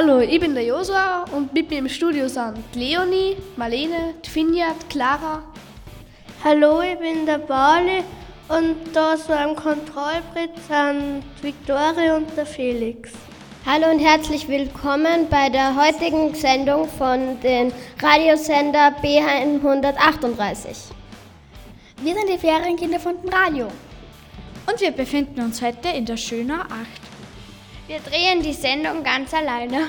Hallo, ich bin der Josua und mit mir im Studio sind Leonie, Marlene, Finja, Clara. Hallo, ich bin der Pauli und da so am Kontrollbrett sind Viktoria und der Felix. Hallo und herzlich willkommen bei der heutigen Sendung von den Radiosender B138. Wir sind die Ferienkinder von dem Radio. Und wir befinden uns heute in der Schöner 8. Wir drehen die Sendung ganz alleine.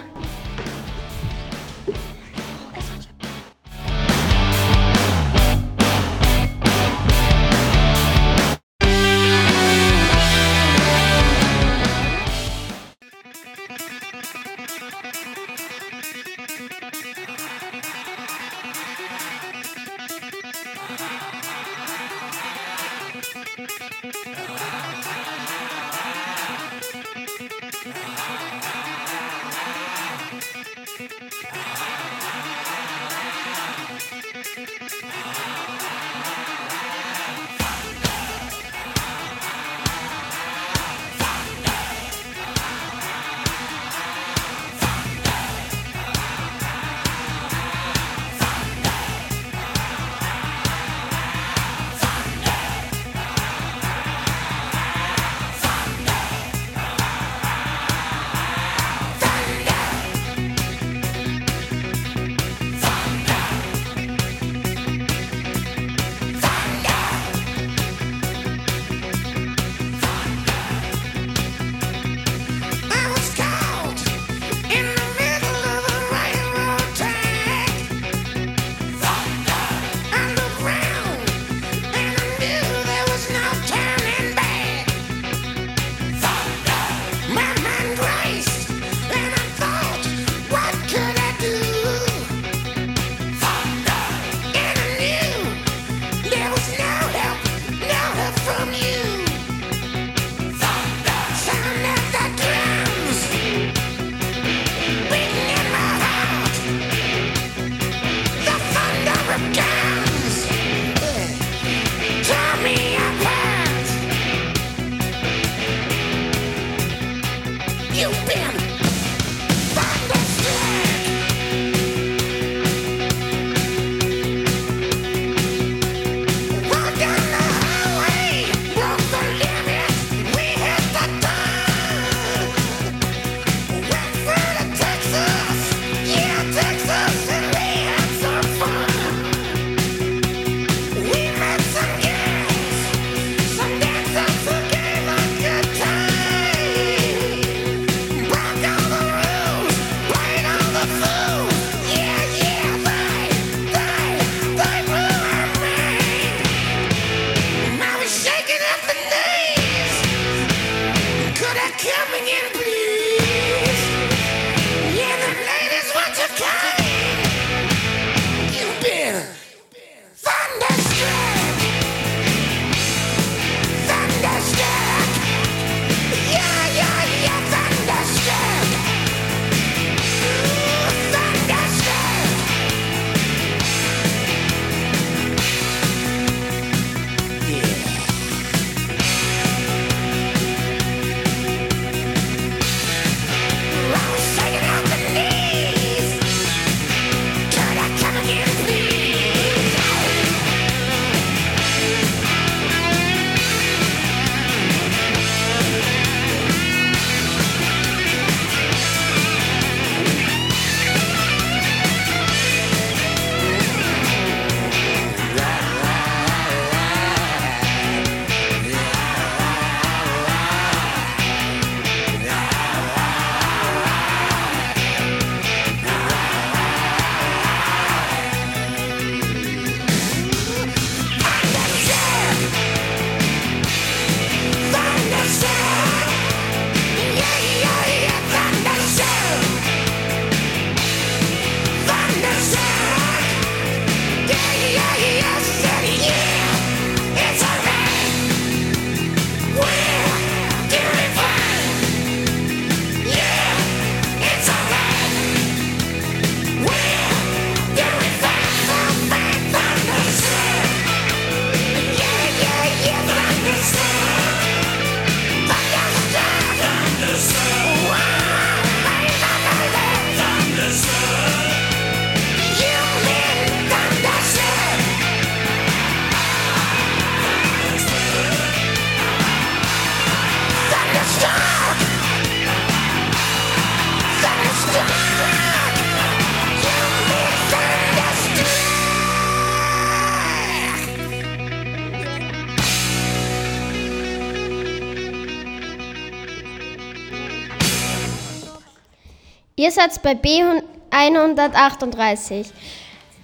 Seid bei B138.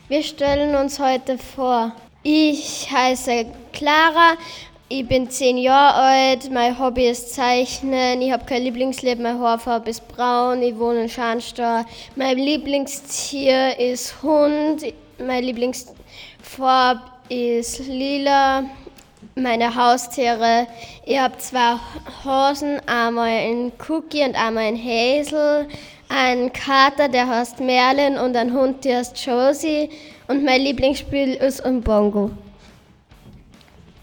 Wir stellen uns heute vor. Ich heiße Clara, ich bin zehn Jahre alt, mein Hobby ist Zeichnen, ich habe kein Lieblingslied, meine Haarfarbe ist braun, ich wohne in Scharnstall. Mein Lieblingstier ist Hund, mein Lieblingsfarbe ist lila. Meine Haustiere, ich habe zwei Hosen, einmal ein Cookie und einmal ein Hazel, einen Kater, der heißt Merlin und ein Hund, der heißt Josie und mein Lieblingsspiel ist ein Bongo.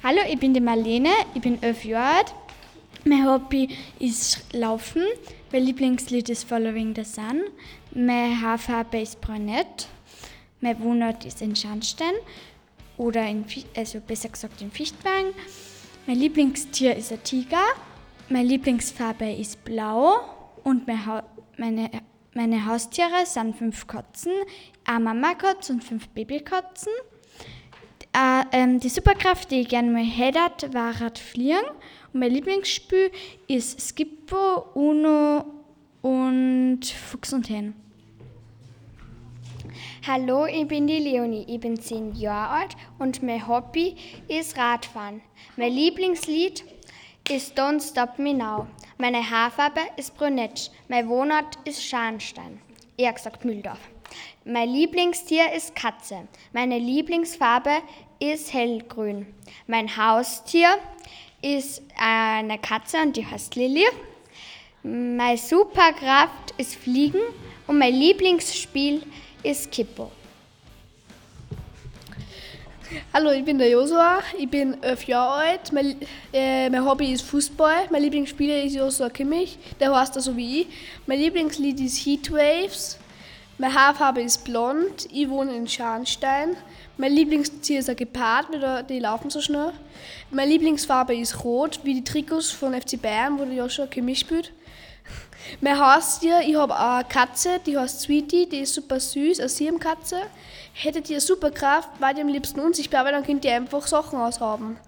Hallo, ich bin die Marlene, ich bin elf Jahre alt. Mein Hobby ist Laufen. Mein Lieblingslied ist Following the Sun. Meine Haarfarbe ist brünett. Mein Wohnort ist in Scharnstein oder in, also besser gesagt in Fichtberg. Mein Lieblingstier ist ein Tiger. Meine Lieblingsfarbe ist blau und meine, meine Haustiere sind fünf Katzen, eine Mama-Katz und fünf Babykatzen. Äh, ähm, die Superkraft, die ich gerne mal hätte, war Radfliegen. Und mein Lieblingsspiel ist Skippo, Uno und Fuchs und Hen. Hallo, ich bin die Leonie. Ich bin zehn Jahre alt und mein Hobby ist Radfahren. Mein Lieblingslied ist Don't Stop Me Now. Meine Haarfarbe ist brünett. Mein Wohnort ist Scharnstein. Eher gesagt Mühldorf. Mein Lieblingstier ist Katze. Meine Lieblingsfarbe ist hellgrün. Mein Haustier ist eine Katze und die heißt Lilly. Meine Superkraft ist Fliegen und mein Lieblingsspiel ist Kippo. Hallo, ich bin der Josua, ich bin elf Jahre alt. Mein, äh, mein Hobby ist Fußball. Mein Lieblingsspieler ist Josua Kimmich, der heißt so wie ich. Mein Lieblingslied ist Heatwaves. Meine Haarfarbe ist blond. Ich wohne in Scharnstein. Mein Lieblingstier ist ein Gepard, weil die laufen so schnell. Meine Lieblingsfarbe ist rot, wie die Trikots von FC Bayern, wo der Joshua Kimmich spielt. Mein Haustier, ich habe eine Katze, die heißt Sweetie, die ist super süß, eine Siebenkatze. Hättet ihr Superkraft, war die am liebsten unsichtbar, weil dann könnt ihr einfach Sachen aushaben.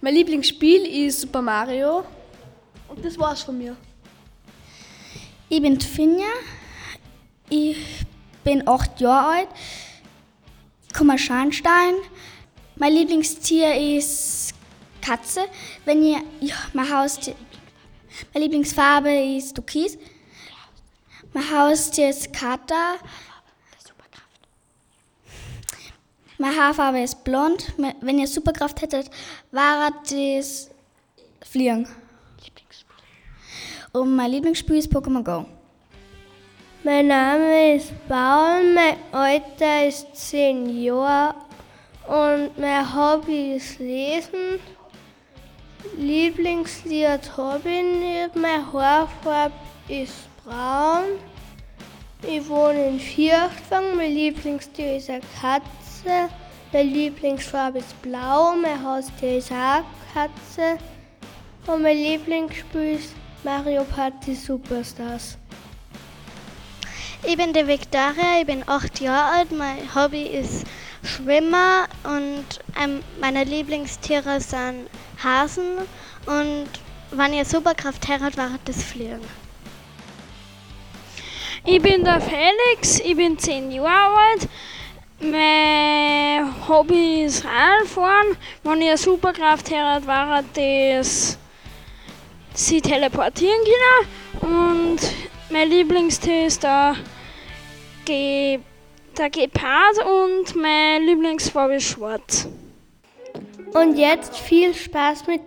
Mein Lieblingsspiel ist Super Mario und das war's von mir. Ich bin Finja, ich bin acht Jahre alt, komme aus Scharnstein. Mein Lieblingstier ist Katze. Wenn ihr, ja, mein Haustier, meine Lieblingsfarbe ist Türkis. Mein Haustier ist Kater. Meine Haarfarbe ist blond. Wenn ihr Superkraft hättet, wäre das Fliegen. Und mein Lieblingsspiel ist Pokémon Go. Mein Name ist Paul, mein Alter ist 10 Jahre und mein Hobby ist Lesen. Lieblingslied habe ich nicht, meine Haarfarbe ist braun. Ich wohne in Vierfang, mein Lieblingstier ist eine Katze. Meine Lieblingsfarbe ist blau, mein Haustier ist auch eine Katze. Und mein Lieblingsspiel ist Mario Party Superstars. Ich bin die Victoria, ich bin acht Jahre alt. Mein Hobby ist Schwimmer und ähm, meine Lieblingstiere sind Hasen. Und wenn ihr Superkraft hättet, wäre das Fliegen. Ich bin der Felix, ich bin zehn Jahre alt. Mein Hobby ist Radfahren. Wenn ihr Superkraft hättet, wäre das sie teleportieren können. Und mein Lieblingstier ist der, Ge der Gepard und mein Lieblingsfarbe ist schwarz. Und jetzt viel Spaß mit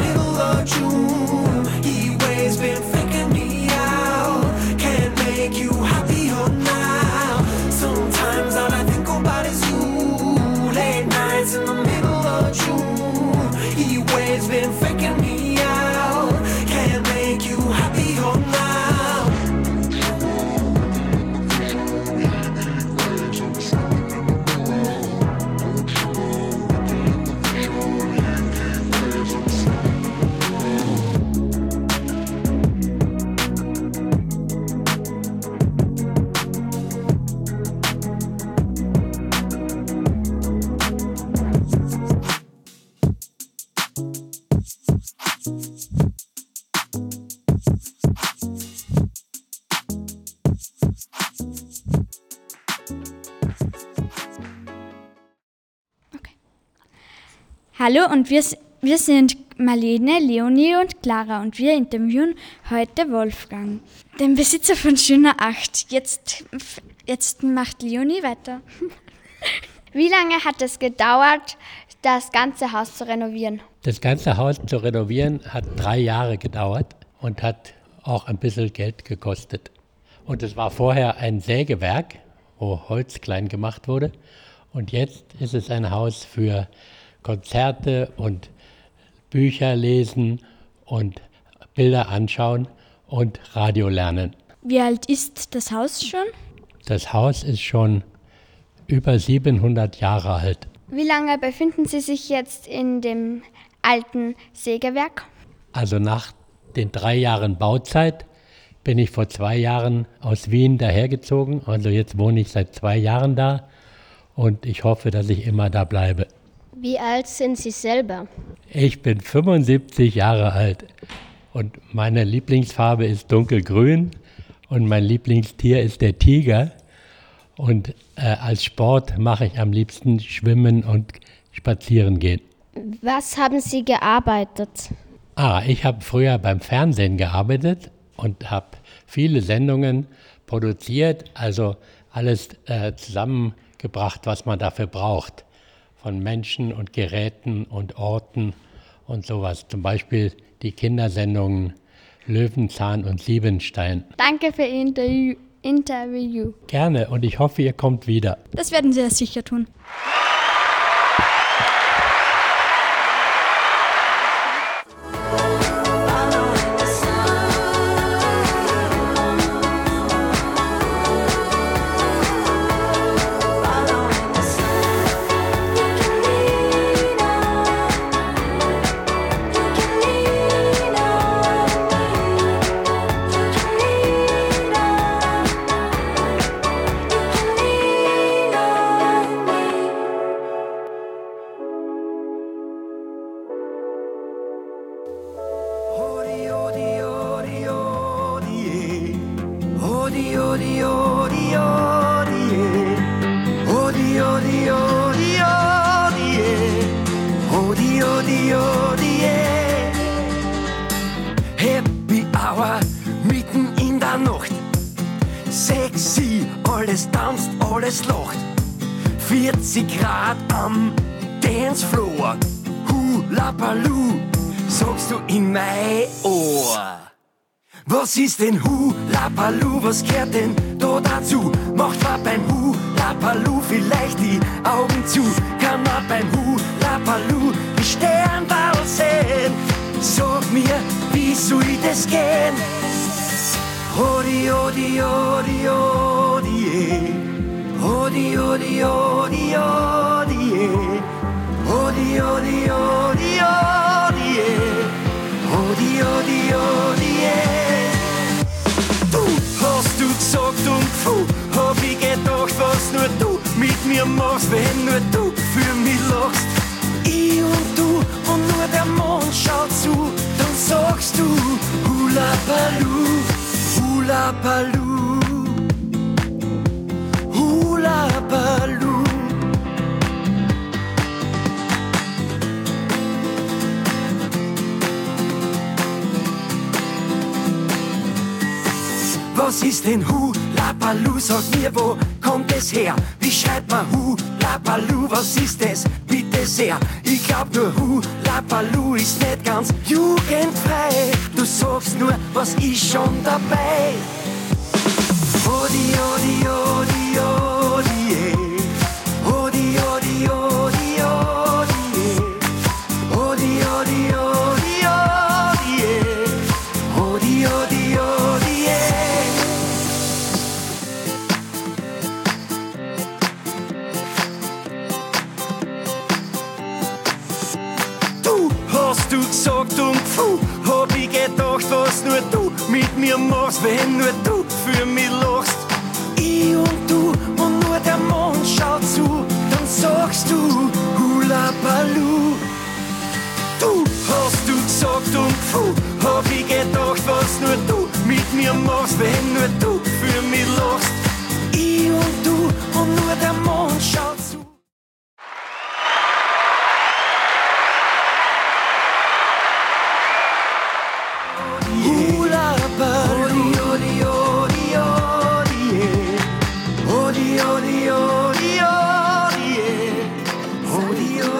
Hallo und wir, wir sind Marlene, Leonie und Clara und wir interviewen heute Wolfgang, den Besitzer von Schöner 8. Jetzt, jetzt macht Leonie weiter. Wie lange hat es gedauert, das ganze Haus zu renovieren? Das ganze Haus zu renovieren hat drei Jahre gedauert und hat auch ein bisschen Geld gekostet. Und es war vorher ein Sägewerk, wo Holz klein gemacht wurde. Und jetzt ist es ein Haus für Konzerte und Bücher lesen und Bilder anschauen und Radio lernen. Wie alt ist das Haus schon? Das Haus ist schon über 700 Jahre alt. Wie lange befinden Sie sich jetzt in dem alten Sägewerk? Also nach den drei Jahren Bauzeit bin ich vor zwei Jahren aus Wien dahergezogen. Also jetzt wohne ich seit zwei Jahren da und ich hoffe, dass ich immer da bleibe. Wie alt sind Sie selber? Ich bin 75 Jahre alt und meine Lieblingsfarbe ist dunkelgrün und mein Lieblingstier ist der Tiger. Und äh, als Sport mache ich am liebsten Schwimmen und Spazieren gehen. Was haben Sie gearbeitet? Ah, ich habe früher beim Fernsehen gearbeitet und habe viele Sendungen produziert, also alles äh, zusammengebracht, was man dafür braucht. Von Menschen und Geräten und Orten und sowas. Zum Beispiel die Kindersendungen Löwenzahn und Siebenstein. Danke für Ihr Interview. Interview. Gerne und ich hoffe, ihr kommt wieder. Das werden Sie ja sicher tun. Denn Hula Baloo? Was gehört denn da dazu? Macht man beim Hula Baloo vielleicht die Augen zu? Kann man beim Hula Baloo die Sternball sehen? Sag mir, wie soll das gehen? Odi, odi, odi, odi, eh. Odi, odi, odi, odi, eh. Odi, odi, odi, odi, eh. Odi, odi, odi, und puh, hab ich gedacht, was nur du mit mir machst, wenn nur du für mich lachst. Ich und du und nur der Mond schaut zu, dann sagst du Hula Baloo, Hula Baloo, Hula Baloo. Was ist denn Hula Baloo? Sag mir, wo kommt es her? Wie schreibt man Hula Baloo? Was ist es? Bitte sehr. Ich glaub nur Hula Baloo ist nicht ganz jugendfrei. Du sagst nur, was ist schon dabei? Yeah.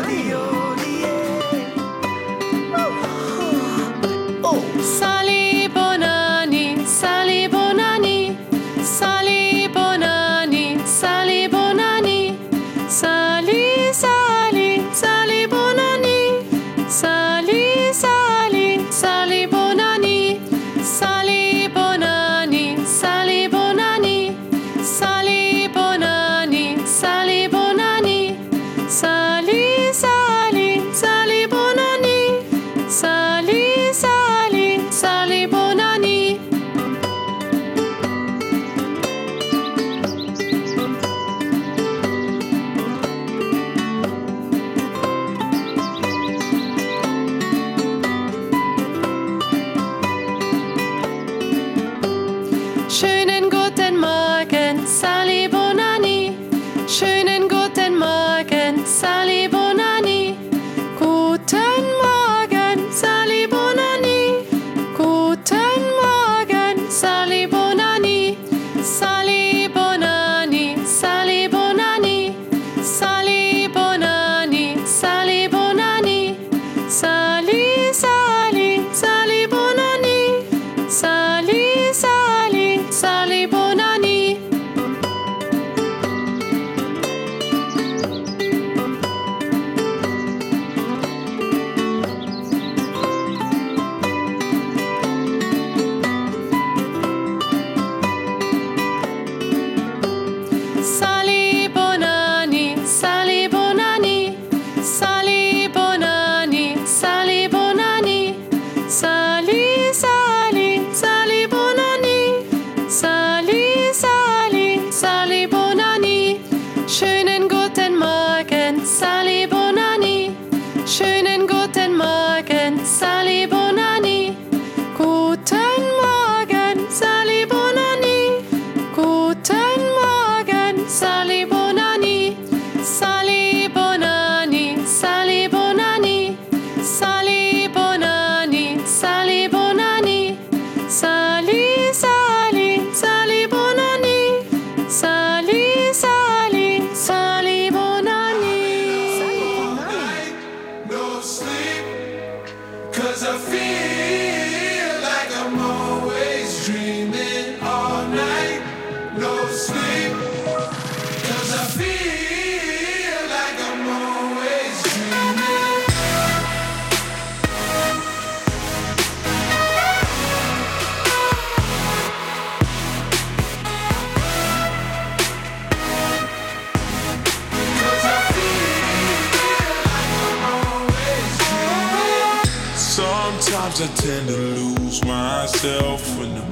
I tend to lose myself when I'm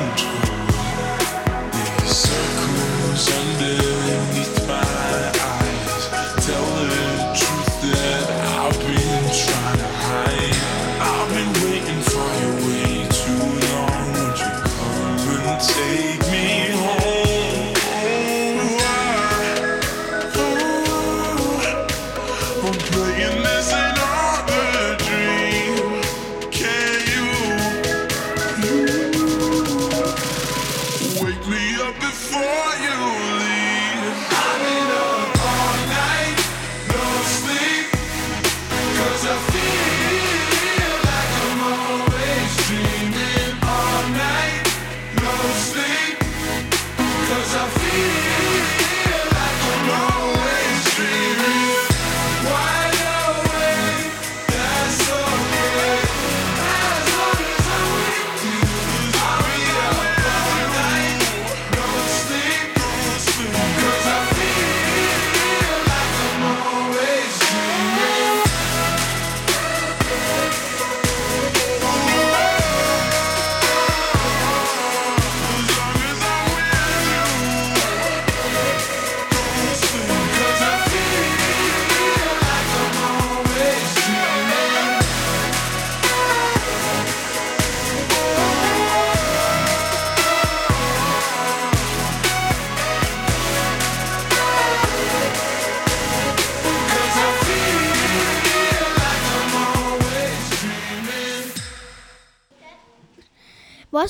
into the circles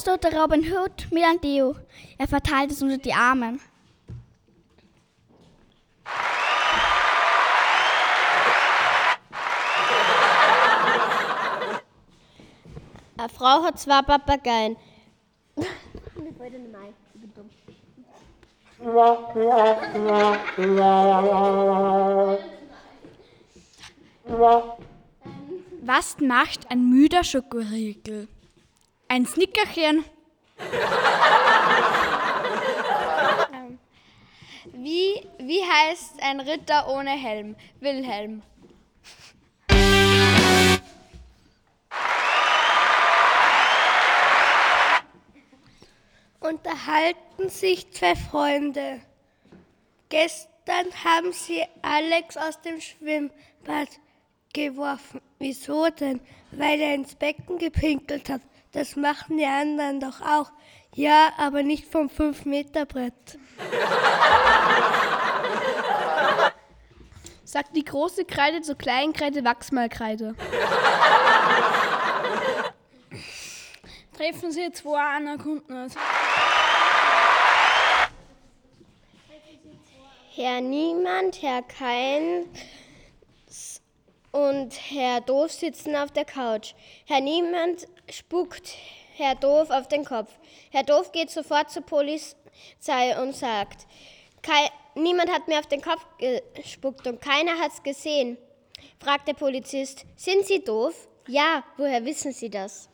Tut der Robin Hood mit einem Deo? Er verteilt es unter die Armen. Eine Frau hat zwei Papageien. Was macht ein müder Schokoriegel? Ein Snickerchen. Wie, wie heißt ein Ritter ohne Helm? Wilhelm. Unterhalten sich zwei Freunde. Gestern haben sie Alex aus dem Schwimmbad geworfen. Wieso denn? Weil er ins Becken gepinkelt hat. Das machen die anderen doch auch. Ja, aber nicht vom 5-Meter-Brett. Sagt die große Kreide zur kleinen Kreide, wachs mal Kreide. Treffen Sie zwei an der Kunden. Herr Niemand, Herr Keins und Herr Doof sitzen auf der Couch. Herr Niemand spuckt Herr Doof auf den Kopf. Herr Doof geht sofort zur Polizei und sagt, "Kei- niemand hat mir auf den Kopf gespuckt und keiner hat's gesehen. fragt der Polizist. Sind Sie doof? Ja, woher wissen Sie das?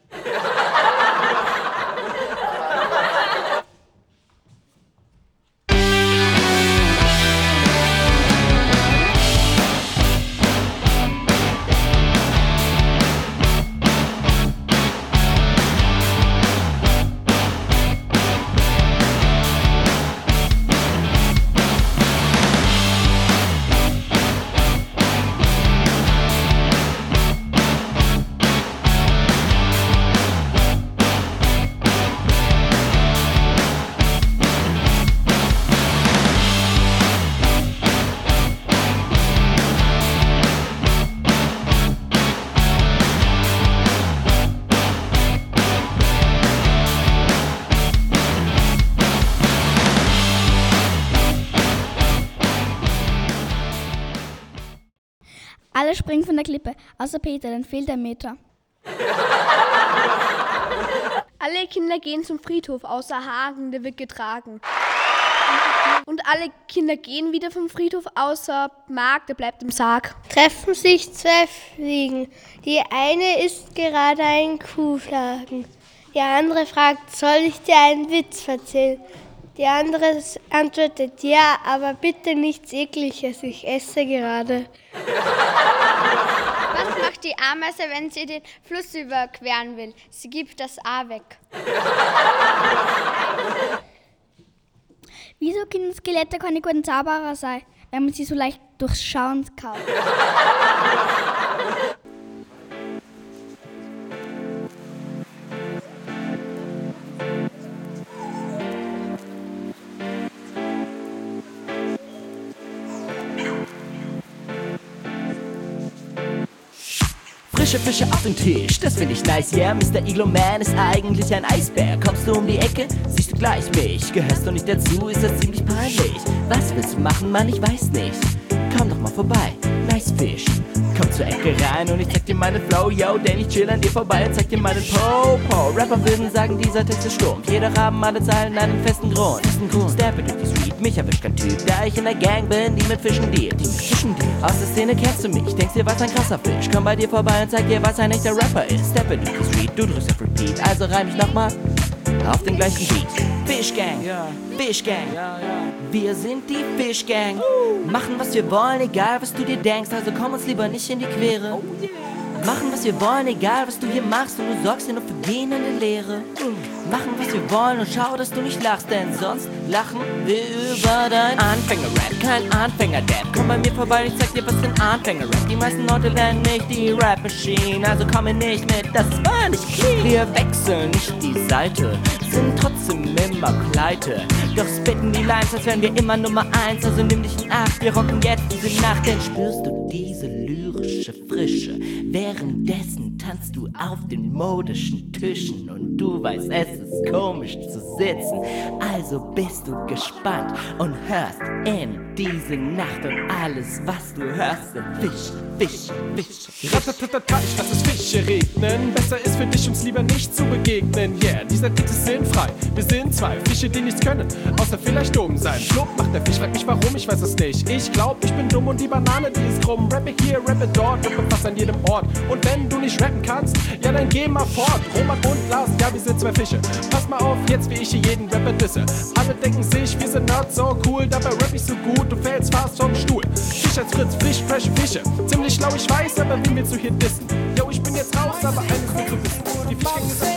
Springen von der Klippe, außer Peter, dann fehlt ein Meter. Alle Kinder gehen zum Friedhof, außer Hagen, der wird getragen. Und alle Kinder gehen wieder vom Friedhof, außer Mark, der bleibt im Sarg. Treffen sich zwei Fliegen. Die eine isst gerade einen Kuhfladen. Die andere fragt, soll ich dir einen Witz erzählen? Die andere antwortet, ja, aber bitte nichts Ekliges, ich esse gerade. Was macht die Ameise, wenn sie den Fluss überqueren will? Sie gibt das A weg. Wieso können Skelette keine guten Zauberer sein, wenn man sie so leicht durchschauen kann? Frische Fische auf dem Tisch, das finde ich nice, yeah. Mr. Iglo Man ist eigentlich ein Eisbär. Kommst du um die Ecke, siehst du gleich mich. Gehörst du nicht dazu, ist das ziemlich peinlich. Was willst du machen, Mann, ich weiß nicht. Komm doch mal vorbei, nice Fisch. Komm zur Ecke rein und ich zeig dir meinen Flow, yo. Denn ich chill an dir vorbei und zeig dir meinen Po-Po. Rapper würden sagen, dieser Text ist stumpf. Jeder haben alle Zeilen einen festen Grund. Festen Grund. Steppe durch die Street, mich erwischt kein Typ. Da ich in der Gang bin, die mit Fischen dealt. Die mit Fischen dealt. Aus der Szene kennst du mich, denkst dir, was ein krasser Fisch. Komm bei dir vorbei und zeig dir, was ein echter Rapper ist. Steppe durch die Street, du drückst auf Repeat. Also reim ich nochmal auf den gleichen Beat. Fish Gang, Fish Gang, wir sind die Fish Gang. Machen was wir wollen, egal was du dir denkst, also komm uns lieber nicht in die Quere. Machen was wir wollen, egal was du hier machst, und du sorgst dir nur für gehende Leere. Machen was wir wollen und schau, dass du nicht lachst, denn sonst lachen wir über dein Anfänger-Rap. Kein Anfänger-Dab. Komm bei mir vorbei ich zeig dir, was ein Anfänger-Rap. Die meisten Leute lernen mich die Rap-Machine, also komm mir nicht mit, das war nicht clean. Wir wechseln nicht die Seite, sind trotzdem immer pleite. Doch spitten die Lines, als wären wir immer Nummer eins, also nimm dich in Acht, wir rocken jetzt diese Nacht, denn spürst du diese lyrische Frische? Währenddessen tanzt du auf den modischen Tischen und du weißt, es ist komisch zu sitzen. Also bist du gespannt und hörst in diese Nacht und alles, was du hörst, sind Fische, Fische, Fische. Ratatatata, ich lass es Fische regnen. Besser ist für dich, uns lieber nicht zu begegnen. Yeah, dieser Text ist sinnfrei. Wir sind zwei Fische, die nichts können, außer vielleicht dumm sein. Flop macht der Fisch, frag mich warum, ich weiß es nicht. Ich glaub, ich bin dumm und die Banane, die ist krumm. Rappe hier, rappe dort, rappe fast an jedem Ort. Und wenn du nicht rappen kannst, ja dann geh mal fort. Roman und Lars, ja wir sind zwei Fische. Pass mal auf, jetzt wie ich hier jeden Rapper disse. Alle denken sich, wir sind not so cool, dabei rapp ich so gut, du fällst fast vom Stuhl. Fisch als Fritz, Fisch, fresh Fische. Ziemlich schlau, ich weiß, aber wie willst du hier dissen? Yo, ich bin jetzt raus, aber eines willst du wissen. Die Fischgang ist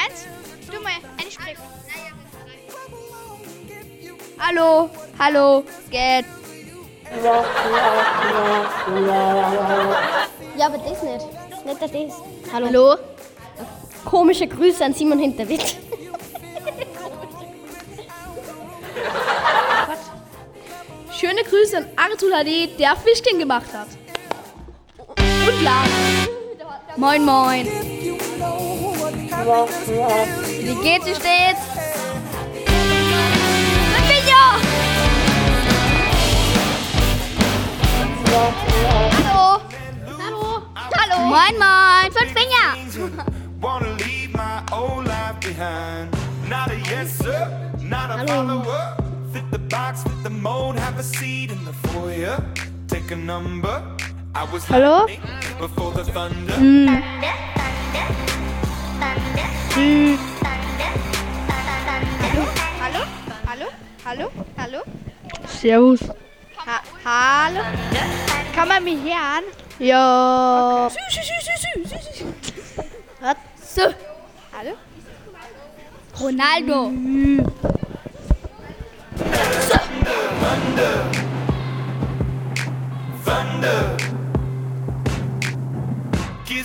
Seit, du mal eine Sprich. Hallo, hallo, geht. Ja, aber das nicht. Nicht das. das. Hallo. Hallo. Komische Grüße an Simon Hinterwitt. Schöne Grüße an Arthur HD, der Fischchen gemacht hat. Und Lara. Moin, moin. Wie geht's, wie steht's? Hallo. Hallo. Hallo. Moin, moin. Fünf Finger. Wanna my old life behind. Not a yes, sir, not a follower. Fit the box, fit the mold, have a seat in the foyer. Take a number. I was Hallo? lightning before the thunder. Mm. Hallo? Hallo? Hallo? Hallo? Servus. Ha Hallo? Kann man mich hören? Ja. Was? So. Hallo? Ronaldo. Thunder. Kids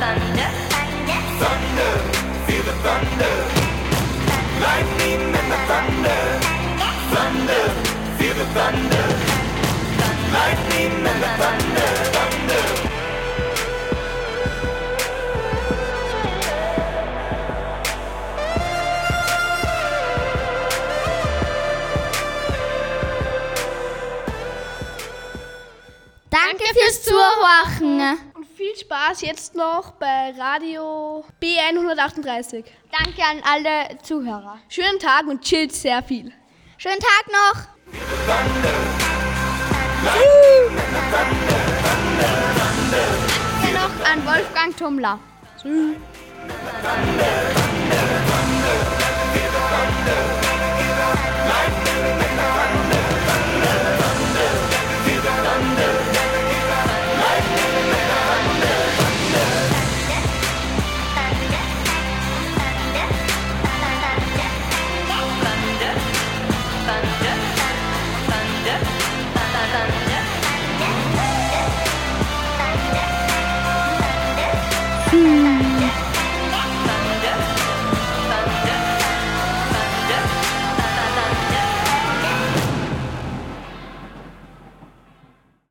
thunder, Thunder, feel the thunder. Lightning and the thunder. Thunder, feel the thunder. Lightning and the thunder. Thunder. Danke fürs Zuhören. Spaß jetzt noch bei Radio B138. Danke an alle Zuhörer. Schönen Tag und chillt sehr viel. Schönen Tag noch. Danke noch an Wolfgang Tummler. thunder, Hmm.